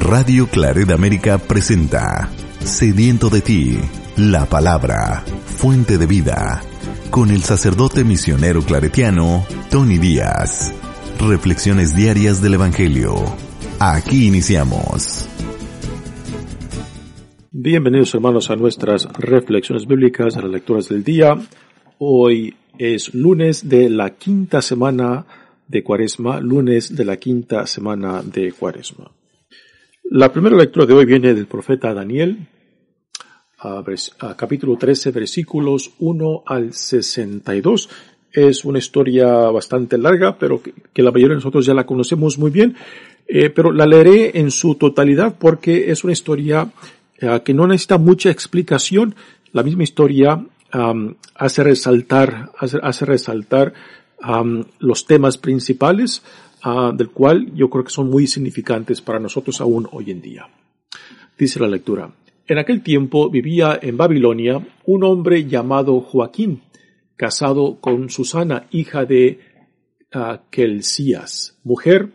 Radio Claret América presenta Sediento de ti, la palabra, fuente de vida, con el sacerdote misionero claretiano Tony Díaz. Reflexiones diarias del Evangelio. Aquí iniciamos. Bienvenidos hermanos a nuestras reflexiones bíblicas, a las lecturas del día. Hoy es lunes de la quinta semana de Cuaresma, lunes de la quinta semana de Cuaresma. La primera lectura de hoy viene del profeta Daniel, capítulo 13, versículos 1 al 62. Es una historia bastante larga, pero que, la mayoría de nosotros ya la conocemos muy bien, eh, pero la leeré en su totalidad porque es una historia eh, que no necesita mucha explicación. La misma historia hace resaltar, hace, resaltar los temas principales uh, del cual yo creo que son muy significantes para nosotros aún hoy en día. Dice la lectura. En aquel tiempo vivía en Babilonia un hombre llamado Joaquín, casado con Susana, hija de uh, mujer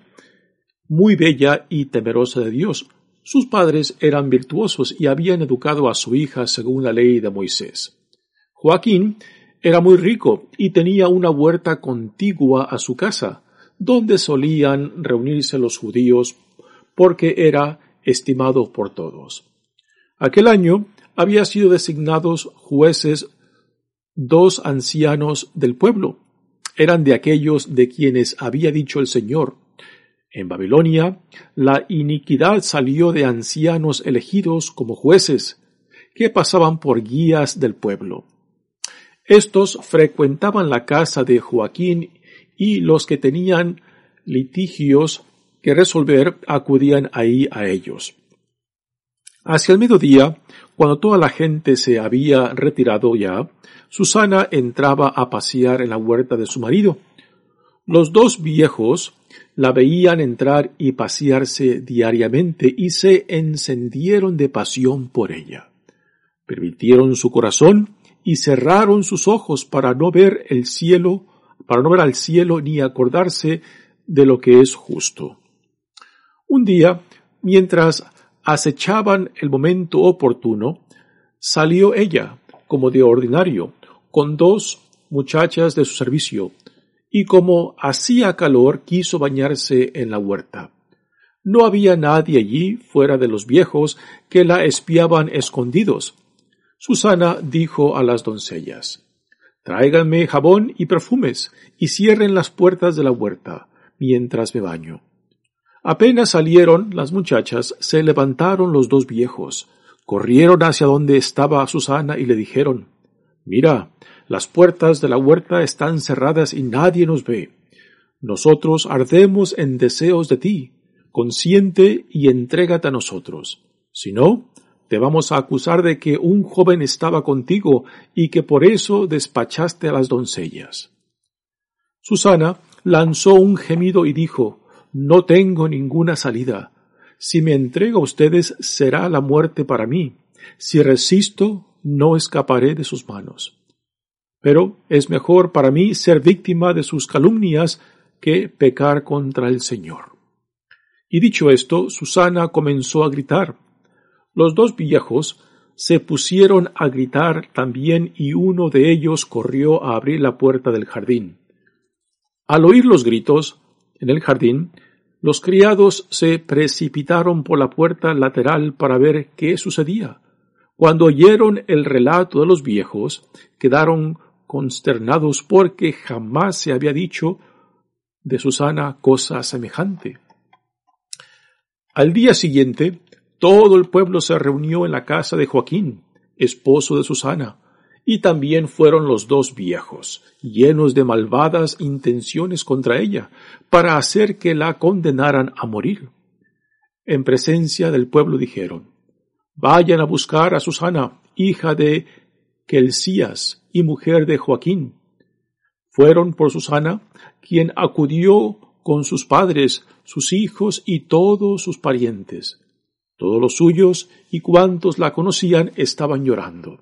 muy bella y temerosa de Dios. Sus padres eran virtuosos y habían educado a su hija según la ley de Moisés. Joaquín era muy rico y tenía una huerta contigua a su casa, donde solían reunirse los judíos porque era estimado por todos. Aquel año había sido designados jueces dos ancianos del pueblo. Eran de aquellos de quienes había dicho el Señor. En Babilonia, la iniquidad salió de ancianos elegidos como jueces, que pasaban por guías del pueblo. Estos frecuentaban la casa de Joaquín y los que tenían litigios que resolver acudían ahí a ellos. Hacia el mediodía, cuando toda la gente se había retirado ya, Susana entraba a pasear en la huerta de su marido. Los dos viejos la veían entrar y pasearse diariamente y se encendieron de pasión por ella. Permitieron su corazón y cerraron sus ojos para no ver el cielo, para no ver al cielo ni acordarse de lo que es justo. Un día, mientras acechaban el momento oportuno, salió ella, como de ordinario, con dos muchachas de su servicio, y como hacía calor quiso bañarse en la huerta. No había nadie allí fuera de los viejos que la espiaban escondidos, Susana dijo a las doncellas, Tráiganme jabón y perfumes, y cierren las puertas de la huerta, mientras me baño. Apenas salieron las muchachas, se levantaron los dos viejos, corrieron hacia donde estaba Susana y le dijeron, Mira, las puertas de la huerta están cerradas y nadie nos ve. Nosotros ardemos en deseos de ti, consciente y entrégate a nosotros. Si no, te vamos a acusar de que un joven estaba contigo y que por eso despachaste a las doncellas. Susana lanzó un gemido y dijo, No tengo ninguna salida. Si me entrego a ustedes será la muerte para mí. Si resisto, no escaparé de sus manos. Pero es mejor para mí ser víctima de sus calumnias que pecar contra el Señor. Y dicho esto, Susana comenzó a gritar, los dos viejos se pusieron a gritar también y uno de ellos corrió a abrir la puerta del jardín. Al oír los gritos en el jardín, los criados se precipitaron por la puerta lateral para ver qué sucedía. Cuando oyeron el relato de los viejos, quedaron consternados porque jamás se había dicho de Susana cosa semejante. Al día siguiente, todo el pueblo se reunió en la casa de Joaquín, esposo de Susana, y también fueron los dos viejos, llenos de malvadas intenciones contra ella, para hacer que la condenaran a morir. En presencia del pueblo dijeron, Vayan a buscar a Susana, hija de Kelcías y mujer de Joaquín. Fueron por Susana, quien acudió con sus padres, sus hijos y todos sus parientes todos los suyos y cuantos la conocían estaban llorando.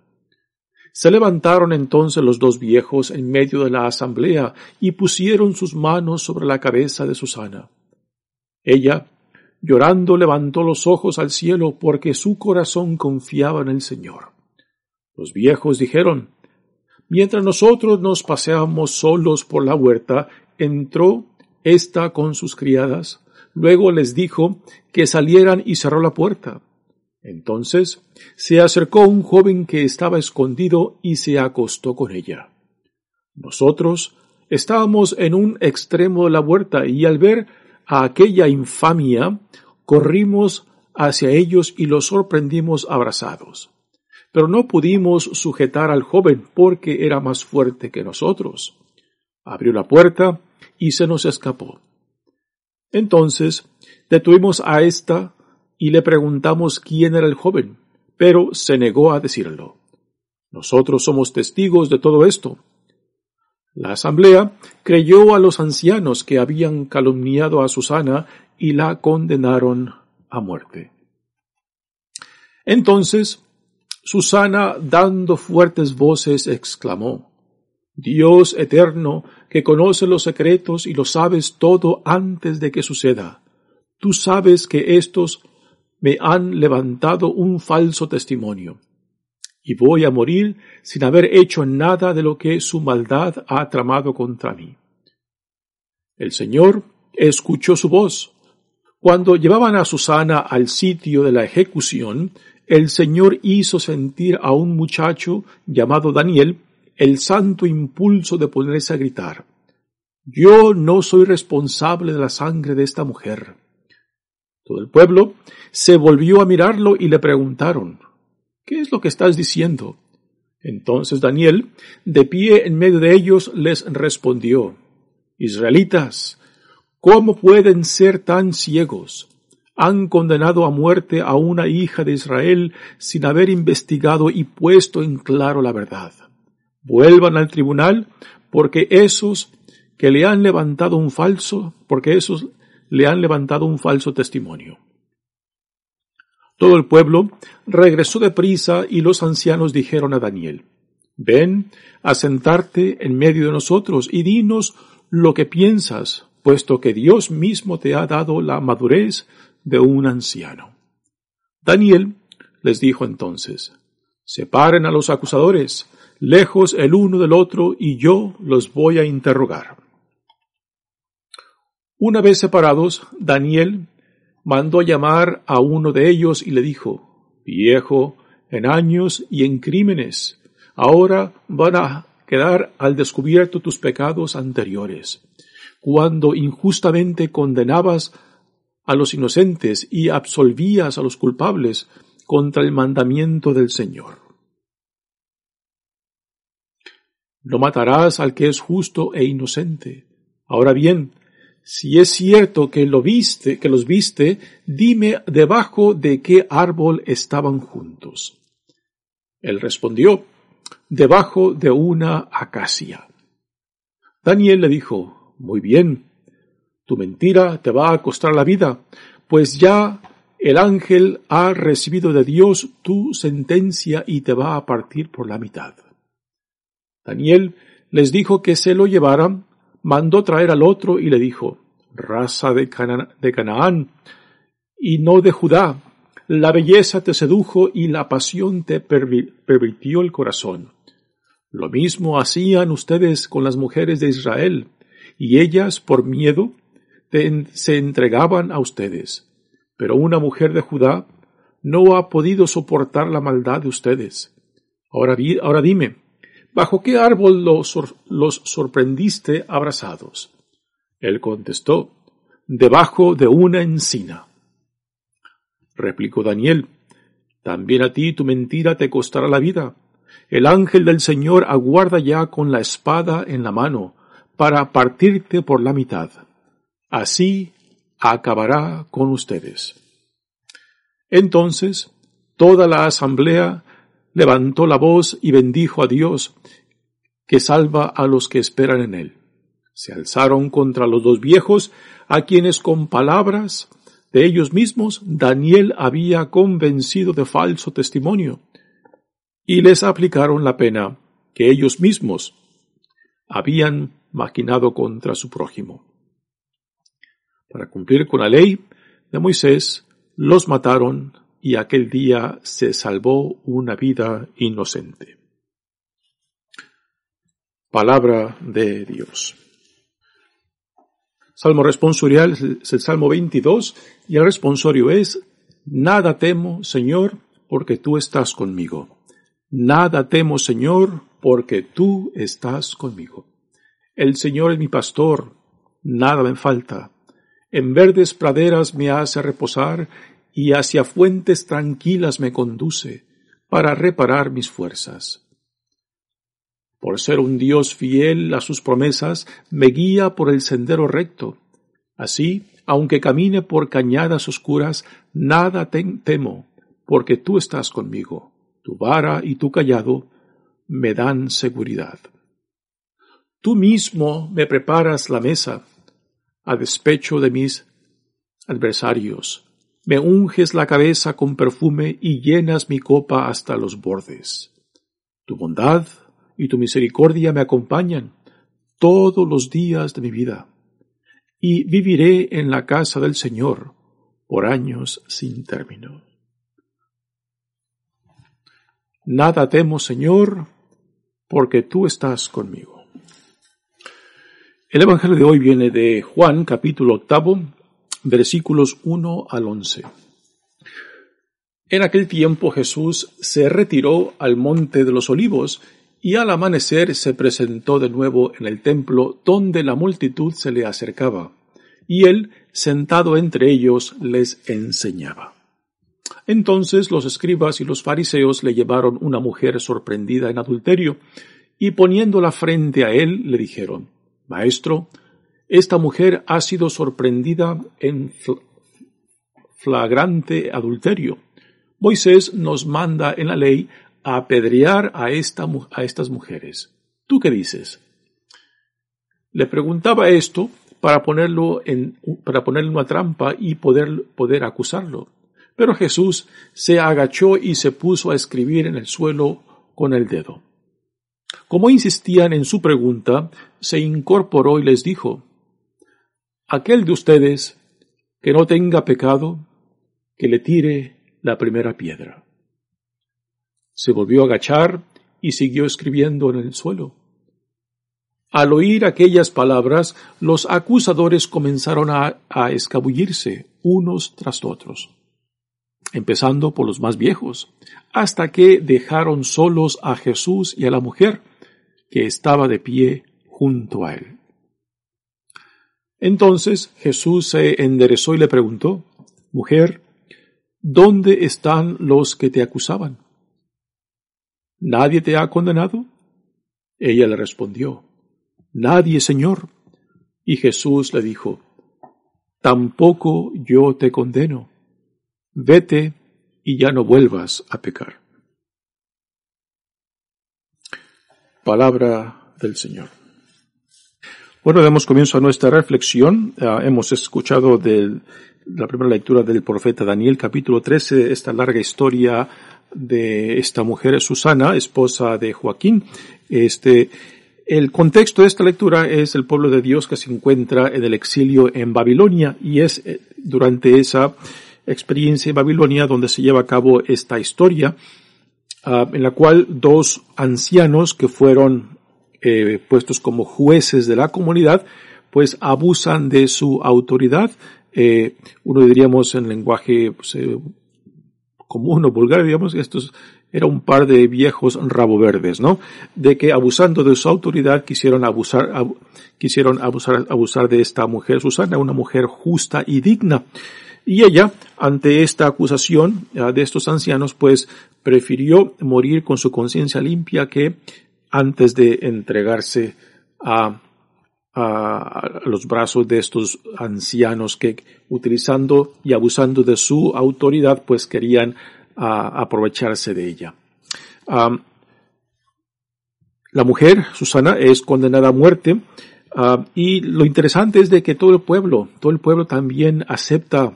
Se levantaron entonces los dos viejos en medio de la asamblea y pusieron sus manos sobre la cabeza de Susana. Ella Llorando levantó los ojos al cielo porque su corazón confiaba en el Señor. Los viejos dijeron, Mientras nosotros nos paseábamos solos por la huerta, entró ésta con sus criadas, luego les dijo que salieran y cerró la puerta. Entonces se acercó un joven que estaba escondido y se acostó con ella. Nosotros estábamos en un extremo de la huerta y al ver a aquella infamia, corrimos hacia ellos y los sorprendimos abrazados. Pero no pudimos sujetar al joven porque era más fuerte que nosotros. Abrió la puerta y se nos escapó. Entonces detuvimos a ésta y le preguntamos quién era el joven, pero se negó a decirlo. Nosotros somos testigos de todo esto. La asamblea creyó a los ancianos que habían calumniado a Susana y la condenaron a muerte. Entonces, Susana, dando fuertes voces, exclamó, Dios eterno, que conoce los secretos y lo sabes todo antes de que suceda, tú sabes que estos me han levantado un falso testimonio y voy a morir sin haber hecho nada de lo que su maldad ha tramado contra mí. El Señor escuchó su voz. Cuando llevaban a Susana al sitio de la ejecución, el Señor hizo sentir a un muchacho llamado Daniel el santo impulso de ponerse a gritar. Yo no soy responsable de la sangre de esta mujer. Todo el pueblo se volvió a mirarlo y le preguntaron, ¿Qué es lo que estás diciendo? Entonces Daniel, de pie en medio de ellos, les respondió, Israelitas, ¿cómo pueden ser tan ciegos? Han condenado a muerte a una hija de Israel sin haber investigado y puesto en claro la verdad. Vuelvan al tribunal porque esos que le han levantado un falso, porque esos le han levantado un falso testimonio. Todo el pueblo regresó deprisa y los ancianos dijeron a Daniel, Ven a sentarte en medio de nosotros y dinos lo que piensas, puesto que Dios mismo te ha dado la madurez de un anciano. Daniel les dijo entonces, Separen a los acusadores, lejos el uno del otro, y yo los voy a interrogar. Una vez separados, Daniel mandó llamar a uno de ellos y le dijo, Viejo, en años y en crímenes, ahora van a quedar al descubierto tus pecados anteriores, cuando injustamente condenabas a los inocentes y absolvías a los culpables contra el mandamiento del Señor. No matarás al que es justo e inocente. Ahora bien, si es cierto que lo viste, que los viste, dime debajo de qué árbol estaban juntos. Él respondió, debajo de una acacia. Daniel le dijo, muy bien, tu mentira te va a costar la vida, pues ya el ángel ha recibido de Dios tu sentencia y te va a partir por la mitad. Daniel les dijo que se lo llevaran mandó traer al otro y le dijo, raza de, Canaán y no de Judá, la belleza te sedujo y la pasión te pervirtió el corazón. Lo mismo hacían ustedes con las mujeres de Israel, y ellas, por miedo, se entregaban a ustedes. Pero una mujer de Judá no ha podido soportar la maldad de ustedes. Ahora, ahora dime, ¿Bajo qué árbol los, sorprendiste abrazados? Él contestó, debajo de una encina. Replicó Daniel, también a ti tu mentira te costará la vida. El ángel del Señor aguarda ya con la espada en la mano para partirte por la mitad. Así acabará con ustedes. Entonces toda la asamblea levantó la voz y bendijo a Dios, que salva a los que esperan en él. Se alzaron contra los dos viejos, a quienes con palabras de ellos mismos Daniel había convencido de falso testimonio, y les aplicaron la pena que ellos mismos habían maquinado contra su prójimo. Para cumplir con la ley, de Moisés, los mataron y aquel día se salvó una vida inocente. Palabra de Dios. Salmo responsorial es el Salmo 22 y el responsorio es, Nada temo, Señor, porque tú estás conmigo. Nada temo, Señor, porque tú estás conmigo. El Señor es mi pastor, nada me falta. En verdes praderas me hace reposar y hacia fuentes tranquilas me conduce para reparar mis fuerzas. Por ser un Dios fiel a sus promesas, me guía por el sendero recto. Así, aunque camine por cañadas oscuras, nada temo, porque tú estás conmigo. Tu vara y tu callado me dan seguridad. Tú mismo me preparas la mesa a despecho de mis adversarios. Me unges la cabeza con perfume y llenas mi copa hasta los bordes. Tu bondad y tu misericordia me acompañan todos los días de mi vida, y viviré en la casa del Señor por años sin término. Nada temo, Señor, porque tú estás conmigo. El Evangelio de hoy viene de Juan, capítulo octavo, versículos 1 al 11. En aquel tiempo Jesús se retiró al monte de los olivos y al amanecer se presentó de nuevo en el templo donde la multitud se le acercaba, y él, sentado entre ellos, les enseñaba. Entonces los escribas y los fariseos le llevaron una mujer sorprendida en adulterio, y poniéndola frente a él le dijeron, Maestro, esta mujer ha sido sorprendida en flagrante adulterio. Moisés nos manda en la ley a apedrear a, esta, a estas mujeres. ¿Tú qué dices? Le preguntaba esto para ponerlo en, para una trampa y poder, poder acusarlo. Pero Jesús se agachó y se puso a escribir en el suelo con el dedo. Como insistían en su pregunta, se incorporó y les dijo, Aquel de ustedes que no tenga pecado, que le tire la primera piedra. Se volvió a agachar y siguió escribiendo en el suelo. Al oír aquellas palabras, los acusadores comenzaron a, a, escabullirse unos tras otros, empezando por los más viejos, hasta que dejaron solos a Jesús y a la mujer, que estaba de pie junto a él. Entonces Jesús se enderezó y le preguntó, Mujer, ¿dónde están los que te acusaban? ¿Nadie te ha condenado? Ella le respondió, Nadie, Señor. Y Jesús le dijo, Tampoco yo te condeno. Vete y ya no vuelvas a pecar. Palabra del Señor. Bueno, damos comienzo a nuestra reflexión. Ah, hemos escuchado de la primera lectura del profeta Daniel, capítulo 13, esta larga historia de esta mujer, Susana, esposa de Joaquín. Este, el contexto de esta lectura es el pueblo de Dios que se encuentra en el exilio en Babilonia y es eh, durante esa experiencia en Babilonia donde se lleva a cabo esta historia Ah, en la cual dos ancianos que fueron eh, puestos como jueces de la comunidad, pues abusan de su autoridad. Eh, uno diríamos en lenguaje pues, eh, común o vulgar, digamos, estos era un par de viejos rabo verdes, ¿no? De que abusando de su autoridad quisieron abusar, quisieron abusar, abusar de esta mujer Susana, una mujer justa y digna. Y ella, ante esta acusación de estos ancianos, pues prefirió morir con su conciencia limpia que antes de entregarse a, a, los brazos de estos ancianos que utilizando y abusando de su autoridad pues querían aprovecharse de ella. la mujer, Susana, es condenada a muerte y lo interesante es de que todo el pueblo, todo el pueblo también acepta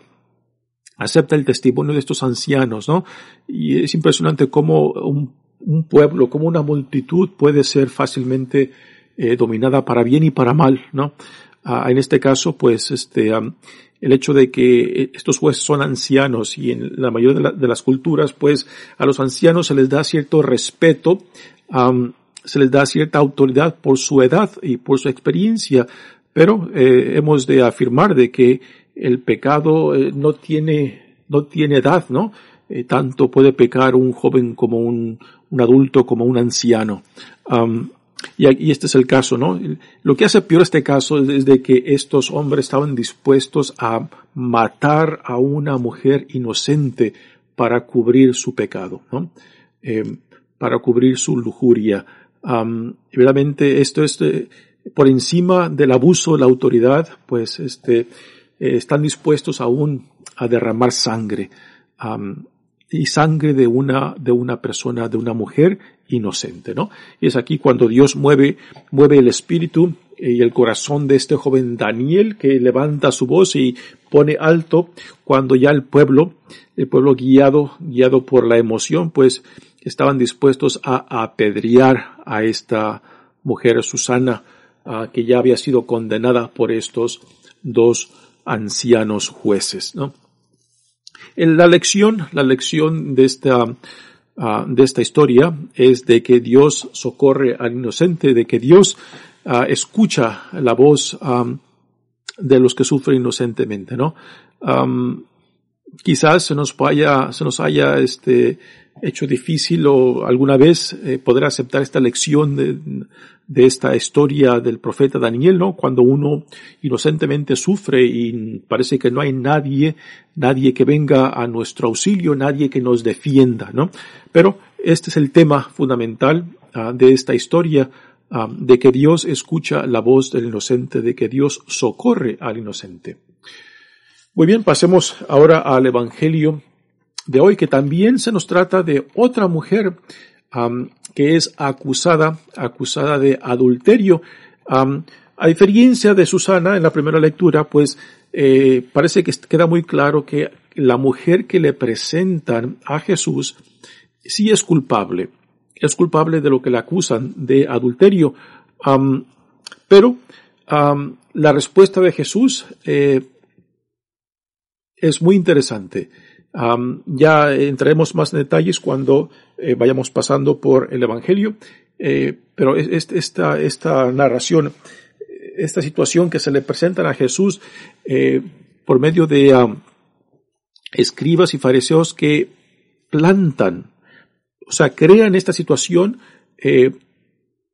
acepta el testimonio de estos ancianos, ¿no? Y es impresionante cómo un, pueblo, cómo una multitud puede ser fácilmente eh, dominada para bien y para mal, ¿no? en este caso, pues, este, el hecho de que estos jueces son ancianos y en la mayoría de, las culturas, pues, a los ancianos se les da cierto respeto, se les da cierta autoridad por su edad y por su experiencia, pero eh, hemos de afirmar de que el pecado eh, no tiene, no tiene edad, ¿no? Eh, tanto puede pecar un joven como un, un adulto como un anciano. y, este es el caso, ¿no? Lo que hace peor este caso es que estos hombres estaban dispuestos a matar a una mujer inocente para cubrir su pecado, ¿no? para cubrir su lujuria. Um, realmente esto es eh, por encima del abuso de la autoridad, pues este, eh, están dispuestos aún a derramar sangre. Y sangre de una, de una persona, de una mujer inocente, ¿no? Y es aquí cuando Dios mueve, mueve el espíritu y el corazón de este joven Daniel que levanta su voz y pone alto cuando ya el pueblo, el pueblo guiado, guiado por la emoción, pues estaban dispuestos a apedrear a esta mujer Susana, que ya había sido condenada por estos dos ancianos jueces. ¿no? La lección, la lección de esta, de esta historia es de que Dios socorre al inocente, de que Dios escucha la voz de los que sufren inocentemente, ¿no? Quizás se nos haya, se nos haya este, hecho difícil o alguna vez eh, poder aceptar esta lección de, esta historia del profeta Daniel, ¿no? Cuando uno inocentemente sufre y parece que no hay nadie, nadie que venga a nuestro auxilio, nadie que nos defienda, ¿no? Pero este es el tema fundamental uh, de esta historia, uh, de que Dios escucha la voz del inocente, de que Dios socorre al inocente. Muy bien, pasemos ahora al Evangelio de hoy, que también se nos trata de otra mujer que es acusada, acusada de adulterio. a diferencia de Susana en la primera lectura, pues eh, parece que queda muy claro que la mujer que le presentan a Jesús sí es culpable, es culpable de lo que le acusan de adulterio. pero la respuesta de Jesús eh, es muy interesante. Ya entraremos más en detalles cuando eh, vayamos pasando por el Evangelio, eh, pero esta, esta narración, esta situación que se le presentan a Jesús eh, por medio de escribas y fariseos que plantan, o sea, crean esta situación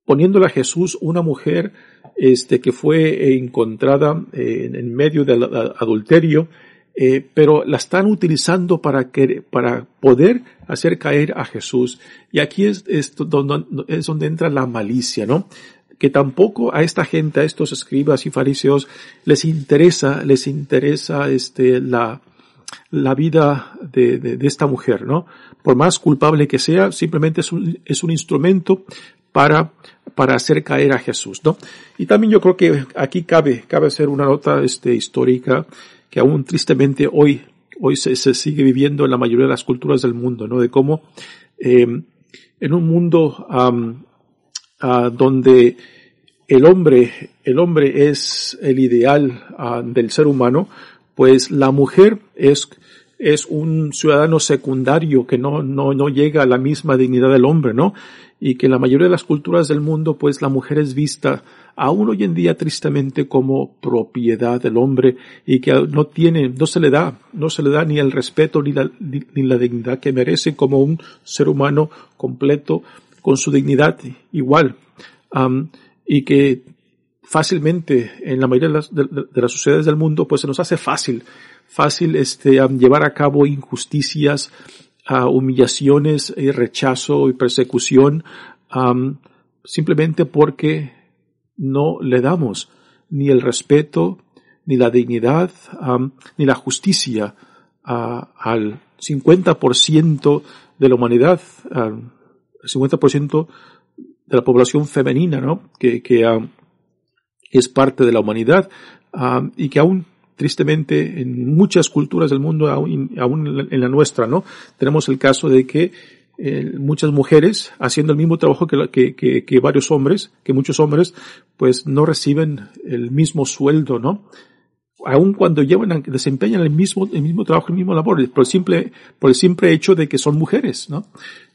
poniéndole a Jesús una mujer este, que fue encontrada en medio del adulterio, eh, pero la están utilizando para, que, para poder hacer caer a Jesús. Y aquí es, es, donde, es donde entra la malicia, ¿no? Que tampoco a esta gente, a estos escribas y fariseos, les interesa, les interesa este, la, la vida de, de, de, esta mujer, ¿no? Por más culpable que sea, simplemente es un, es un instrumento para, para hacer caer a Jesús, ¿no? Y también yo creo que aquí cabe, cabe hacer una nota, este, histórica, que aún tristemente hoy, hoy se, sigue viviendo en la mayoría de las culturas del mundo, ¿no? De cómo eh, en un mundo donde el hombre, el hombre es el ideal del ser humano, pues la mujer es es un ciudadano secundario que no, no, no llega a la misma dignidad del hombre, ¿no? Y que en la mayoría de las culturas del mundo, pues la mujer es vista aún hoy en día tristemente como propiedad del hombre y que no tiene, no se le da, no se le da ni el respeto ni la, ni la dignidad que merece como un ser humano completo con su dignidad igual. y que fácilmente en la mayoría de las, de, las, sociedades del mundo pues se nos hace fácil, fácil este, llevar a cabo injusticias, humillaciones y rechazo y persecución, simplemente porque no le damos ni el respeto, ni la dignidad, ni la justicia al 50% de la humanidad, al 50% de la población femenina, ¿no? Que es parte de la humanidad y que aún tristemente en muchas culturas del mundo, aún, en la nuestra, ¿no? Tenemos el caso de que muchas mujeres haciendo el mismo trabajo que, que, que, varios hombres, que muchos hombres, pues no reciben el mismo sueldo, ¿no? Aun cuando llevan, desempeñan el mismo, el mismo trabajo, el mismo labor, por el simple, por el simple hecho de que son mujeres, ¿no?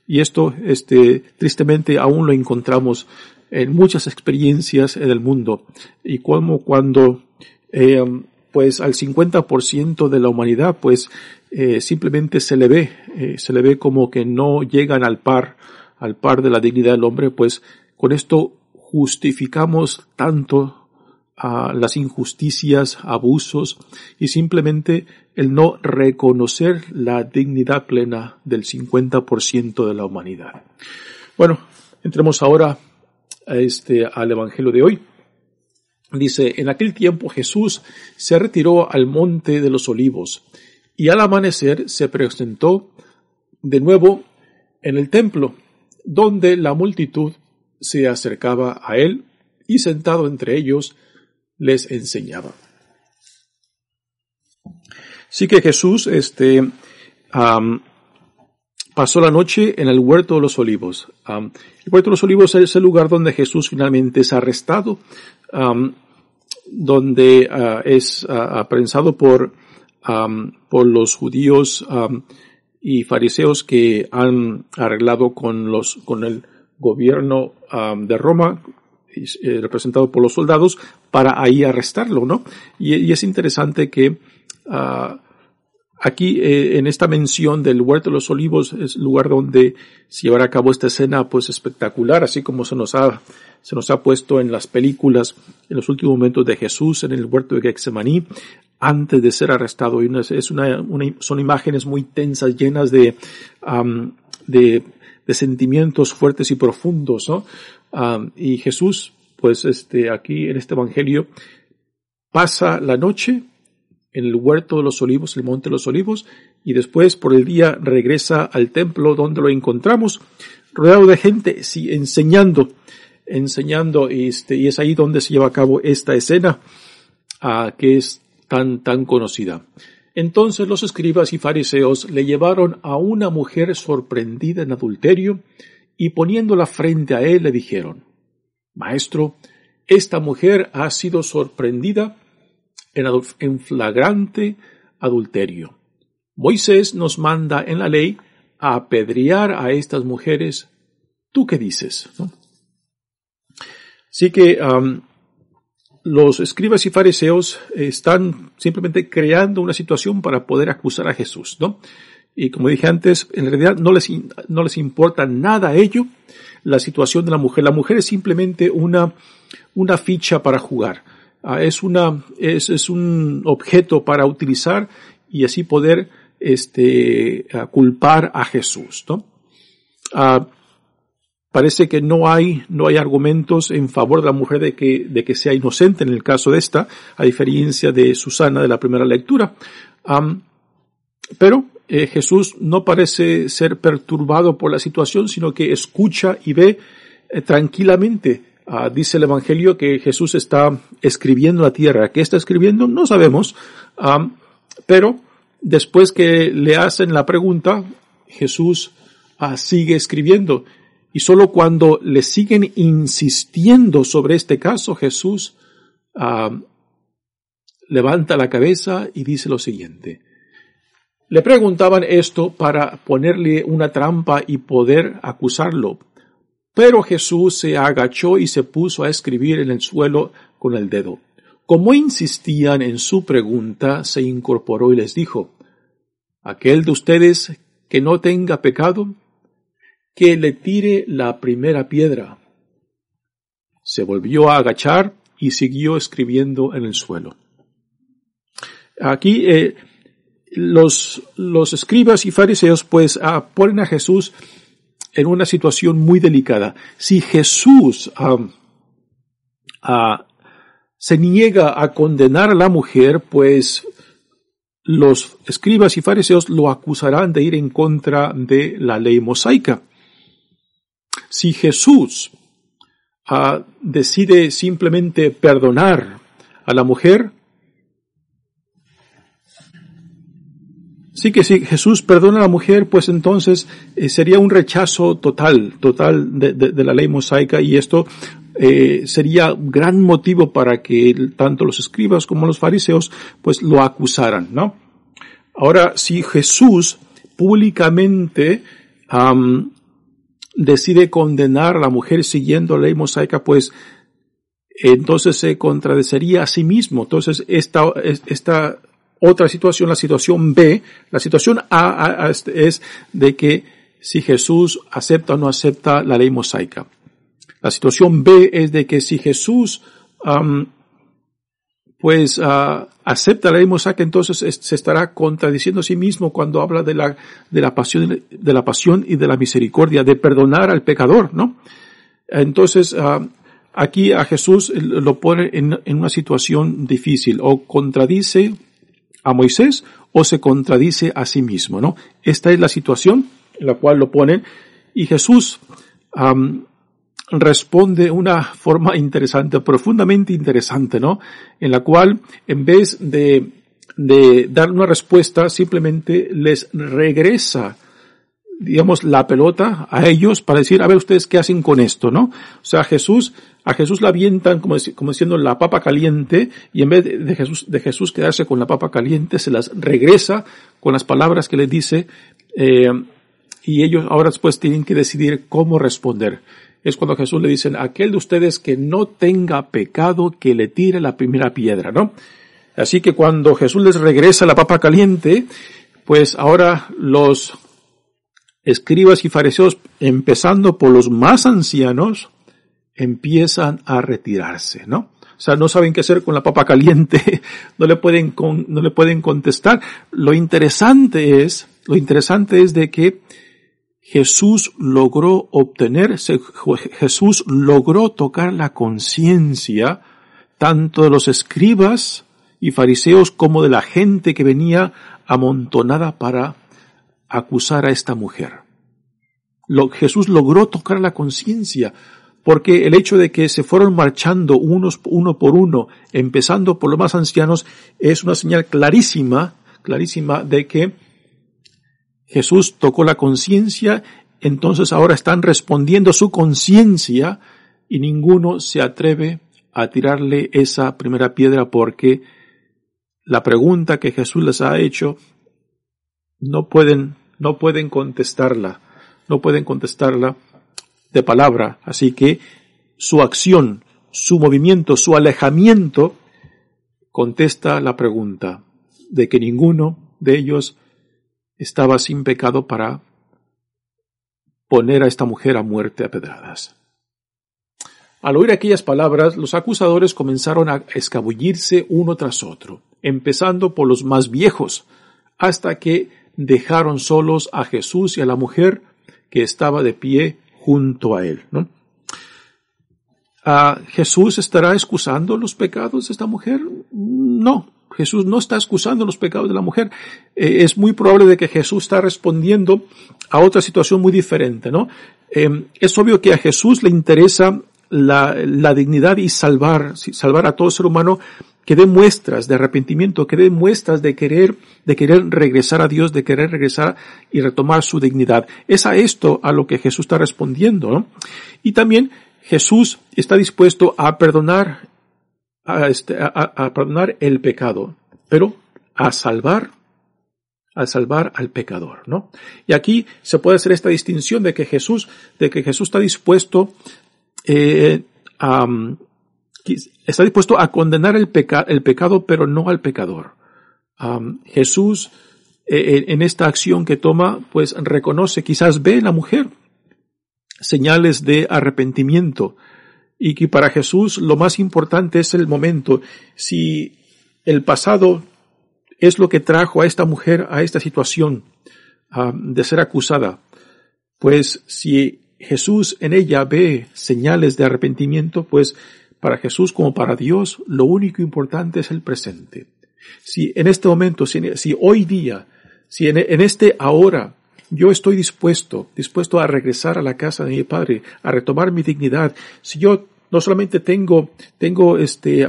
Y esto, este, tristemente aún lo encontramos en muchas experiencias en el mundo. Y como cuando, eh, pues al 50% de la humanidad, pues eh, simplemente se le ve, eh, se le ve como que no llegan al par, al par de la dignidad del hombre, pues con esto justificamos tanto a las injusticias, abusos y simplemente el no reconocer la dignidad plena del 50% de la humanidad. Bueno, entremos ahora a este, al Evangelio de hoy. Dice, en aquel tiempo Jesús se retiró al monte de los olivos y al amanecer se presentó de nuevo en el templo, donde la multitud se acercaba a él y sentado entre ellos les enseñaba. Sí que Jesús este, pasó la noche en el huerto de los olivos. el huerto de los olivos es el lugar donde Jesús finalmente es arrestado, donde ah, es uh, aprensado por por los judíos y fariseos que han arreglado con los, con el gobierno de Roma, eh, representado por los soldados, para ahí arrestarlo, ¿no? Y, es interesante que ah, aquí eh, en esta mención del huerto de los olivos es el lugar donde se llevará a cabo esta escena pues espectacular, así como se nos ha se nos ha puesto en las películas en los últimos momentos de Jesús en el huerto de Getsemaní antes de ser arrestado. Y es una, son imágenes muy tensas, llenas de, de, de, sentimientos fuertes y profundos, ¿no? y Jesús, pues este, aquí en este evangelio, pasa la noche en el huerto de los olivos, el monte de los olivos, y después por el día regresa al templo donde lo encontramos, rodeado de gente, sí, enseñando, enseñando, este, y es ahí donde se lleva a cabo esta escena, uh, que es tan, tan conocida. Entonces los escribas y fariseos le llevaron a una mujer sorprendida en adulterio y poniéndola frente a él le dijeron, Maestro, esta mujer ha sido sorprendida en, flagrante adulterio. Moisés nos manda en la ley a apedrear a estas mujeres. ¿Tú qué dices? Así que los escribas y fariseos están simplemente creando una situación para poder acusar a Jesús, ¿no? Y como dije antes, en realidad no les, no les importa nada a ello la situación de la mujer. La mujer es simplemente una, una ficha para jugar. Ah, es una, es, es, un objeto para utilizar y así poder, este, culpar a Jesús, ¿no? Ah, parece que no hay, no hay argumentos en favor de la mujer de que, de que sea inocente en el caso de esta, a diferencia de Susana de la primera lectura. pero eh, Jesús no parece ser perturbado por la situación, sino que escucha y ve eh, tranquilamente. Ah, dice el Evangelio que Jesús está escribiendo la tierra. ¿Qué está escribiendo? No sabemos. pero después que le hacen la pregunta, Jesús ah, sigue escribiendo. Y solo cuando le siguen insistiendo sobre este caso, Jesús ah, levanta la cabeza y dice lo siguiente. Le preguntaban esto para ponerle una trampa y poder acusarlo. Pero Jesús se agachó y se puso a escribir en el suelo con el dedo. Como insistían en su pregunta, se incorporó y les dijo, Aquel de ustedes que no tenga pecado, que le tire la primera piedra. Se volvió a agachar y siguió escribiendo en el suelo. Aquí eh, los, escribas y fariseos pues ah, ponen a Jesús en una situación muy delicada. Si Jesús se niega a condenar a la mujer, pues los escribas y fariseos lo acusarán de ir en contra de la ley mosaica. Si Jesús decide simplemente perdonar a la mujer, Sí que si Jesús perdona a la mujer, pues entonces eh, sería un rechazo total, total de, de, la ley mosaica y esto eh, sería gran motivo para que tanto los escribas como los fariseos pues lo acusaran, ¿no? Ahora, si Jesús públicamente decide condenar a la mujer siguiendo la ley mosaica, pues entonces se contradecería a sí mismo. Entonces, esta, esta otra situación, la situación B, la situación A, es de que si Jesús acepta o no acepta la ley mosaica. La situación B es de que si Jesús pues uh, acepta la ley mosaica, entonces se estará contradiciendo a sí mismo cuando habla de la, de la pasión, de la pasión y de la misericordia, de perdonar al pecador, ¿no? Entonces, uh, aquí a Jesús lo pone en, una situación difícil, o contradice a Moisés o se contradice a sí mismo, ¿no? Esta es la situación en la cual lo pone y Jesús responde una forma interesante, profundamente interesante, ¿no? En la cual, en vez de, de dar una respuesta, simplemente les regresa, digamos, la pelota a ellos para decir, a ver ustedes qué hacen con esto, ¿no? O sea, Jesús, a Jesús la avientan como, como diciendo la papa caliente y en vez de Jesús, de Jesús quedarse con la papa caliente, se las regresa con las palabras que les dice, eh, y ellos ahora después tienen que decidir cómo responder es cuando Jesús le dicen, aquel de ustedes que no tenga pecado, que le tire la primera piedra, ¿no? Así que cuando Jesús les regresa la papa caliente, pues ahora los escribas y fariseos, empezando por los más ancianos, empiezan a retirarse, ¿no? O sea, no saben qué hacer con la papa caliente, no le pueden, no le pueden contestar. Lo interesante es, lo interesante es de que Jesús logró obtener, Jesús logró tocar la conciencia tanto de los escribas y fariseos como de la gente que venía amontonada para acusar a esta mujer. Jesús logró tocar la conciencia porque el hecho de que se fueron marchando unos uno por uno, empezando por los más ancianos, es una señal clarísima, clarísima de que Jesús tocó la conciencia, entonces ahora están respondiendo su conciencia y ninguno se atreve a tirarle esa primera piedra porque la pregunta que Jesús les ha hecho no pueden, no pueden contestarla, no pueden contestarla de palabra, así que su acción, su movimiento, su alejamiento contesta la pregunta de que ninguno de ellos estaba sin pecado para poner a esta mujer a muerte a pedradas. Al oír aquellas palabras, los acusadores comenzaron a escabullirse uno tras otro, empezando por los más viejos, hasta que dejaron solos a Jesús y a la mujer que estaba de pie junto a él. ¿A ¿Jesús estará excusando los pecados de esta mujer? No, Jesús no está excusando los pecados de la mujer. Eh, es muy probable de que Jesús está respondiendo a otra situación muy diferente, ¿no? Eh, es obvio que a Jesús le interesa la, dignidad y salvar, salvar a todo ser humano que dé muestras de arrepentimiento, que dé muestras de querer, de querer regresar a Dios, de querer regresar y retomar su dignidad. Es a esto a lo que Jesús está respondiendo. Y también Jesús está dispuesto a perdonar este, a, perdonar el pecado, pero a salvar a salvar al pecador, ¿no? Y aquí se puede hacer esta distinción de que Jesús, de que Jesús está dispuesto eh, está dispuesto a condenar el, el pecado, pero no al pecador. Jesús, eh, en esta acción que toma, pues reconoce, quizás ve en la mujer señales de arrepentimiento, y que para Jesús lo más importante es el momento. Si el pasado es lo que trajo a esta mujer a esta situación de ser acusada, pues si Jesús en ella ve señales de arrepentimiento, pues para Jesús como para Dios lo único importante es el presente. Si en este momento, si, hoy día, si en, este ahora yo estoy dispuesto, dispuesto a regresar a la casa de mi padre, a retomar mi dignidad. Si yo no solamente tengo, tengo este,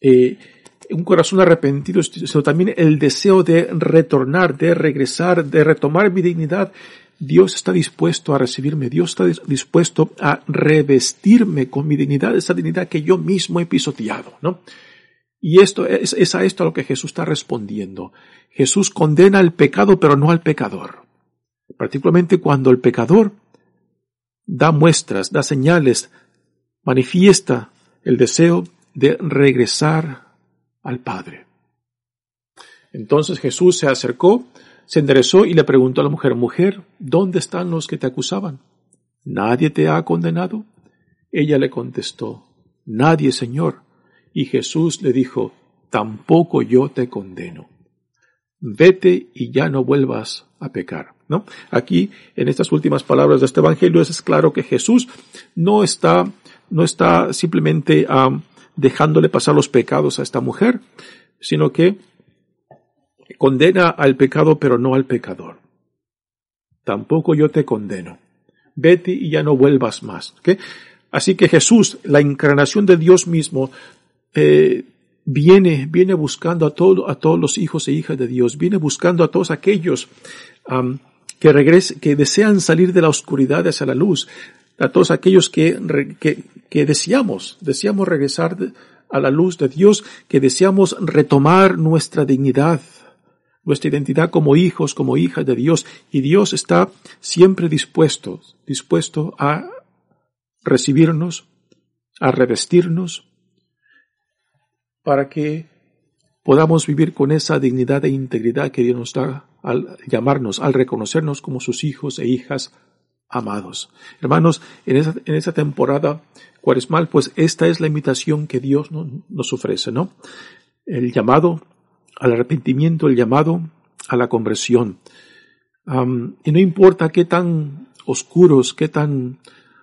eh, un corazón arrepentido, sino también el deseo de retornar, de regresar, de retomar mi dignidad. Dios está dispuesto a recibirme, Dios está dispuesto a revestirme con mi dignidad, esa dignidad que yo mismo he pisoteado, ¿no? Y esto es, a esto a lo que Jesús está respondiendo. Jesús condena el pecado, pero no al pecador. Particularmente cuando el pecador da muestras, da señales, manifiesta el deseo de regresar al Padre. Entonces Jesús se acercó, se enderezó y le preguntó a la mujer, mujer, ¿dónde están los que te acusaban? ¿Nadie te ha condenado? Ella le contestó, Nadie, Señor. Y Jesús le dijo, Tampoco yo te condeno. Vete y ya no vuelvas a pecar. ¿No? Aquí, en estas últimas palabras de este Evangelio, es claro que Jesús no está, no está simplemente dejándole pasar los pecados a esta mujer, sino que condena al pecado pero no al pecador. Tampoco yo te condeno. Vete y ya no vuelvas más. Así que Jesús, la encarnación de Dios mismo, eh, viene, viene buscando a, todo, a todos los hijos e hijas de Dios, viene buscando a todos aquellos que, regresen, que desean salir de la oscuridad hacia la luz, a todos aquellos que, que, deseamos, deseamos regresar a la luz de Dios, que deseamos retomar nuestra dignidad, nuestra identidad como hijos, como hijas de Dios, y Dios está siempre dispuesto, dispuesto a recibirnos, a revestirnos, para que podamos vivir con esa dignidad e integridad que Dios nos da al llamarnos, al reconocernos como sus hijos e hijas amados. Hermanos, en esa, en esa temporada cuaresmal, pues esta es la invitación que Dios nos ofrece, ¿no? El llamado al arrepentimiento, el llamado a la conversión. y no importa qué tan oscuros, qué tan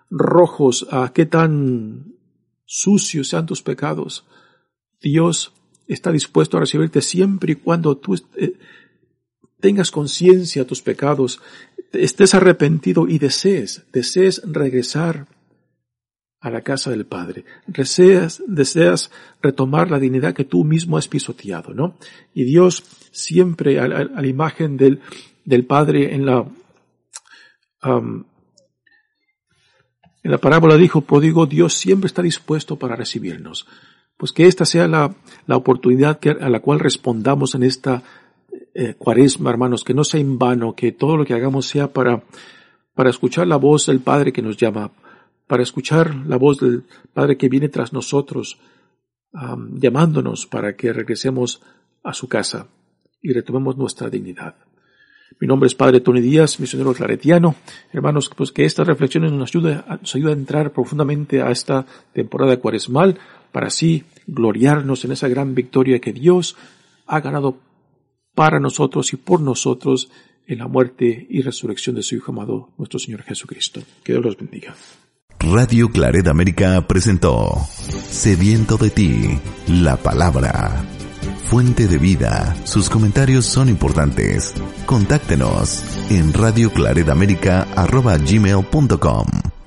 rojos, uh, qué tan sucios sean tus pecados, Dios está dispuesto a recibirte siempre y cuando tú eh, tengas conciencia de tus pecados, estés arrepentido y desees, desees regresar a la casa del Padre. Deseas, deseas retomar la dignidad que tú mismo has pisoteado, ¿no? Y Dios siempre a, la imagen del, del Padre en la, en la parábola dijo, prodigo, Dios siempre está dispuesto para recibirnos. Pues que esta sea la, la oportunidad que, a la cual respondamos en esta eh, cuaresma, hermanos, que no sea en vano, que todo lo que hagamos sea para, para escuchar la voz del Padre que nos llama, para escuchar la voz del Padre que viene tras nosotros, llamándonos para que regresemos a su casa y retomemos nuestra dignidad. Mi nombre es Padre Tony Díaz, misionero claretiano. Hermanos, pues que estas reflexiones nos ayuden, nos ayuden a entrar profundamente a esta temporada cuaresmal para así gloriarnos en esa gran victoria que Dios ha ganado para nosotros y por nosotros en la muerte y resurrección de su Hijo amado, nuestro Señor Jesucristo. Que Dios los bendiga. Radio Claret América presentó Sediento de ti, la palabra. Fuente de vida. Sus comentarios son importantes. Contáctenos en radioclaredamerica.gmail.com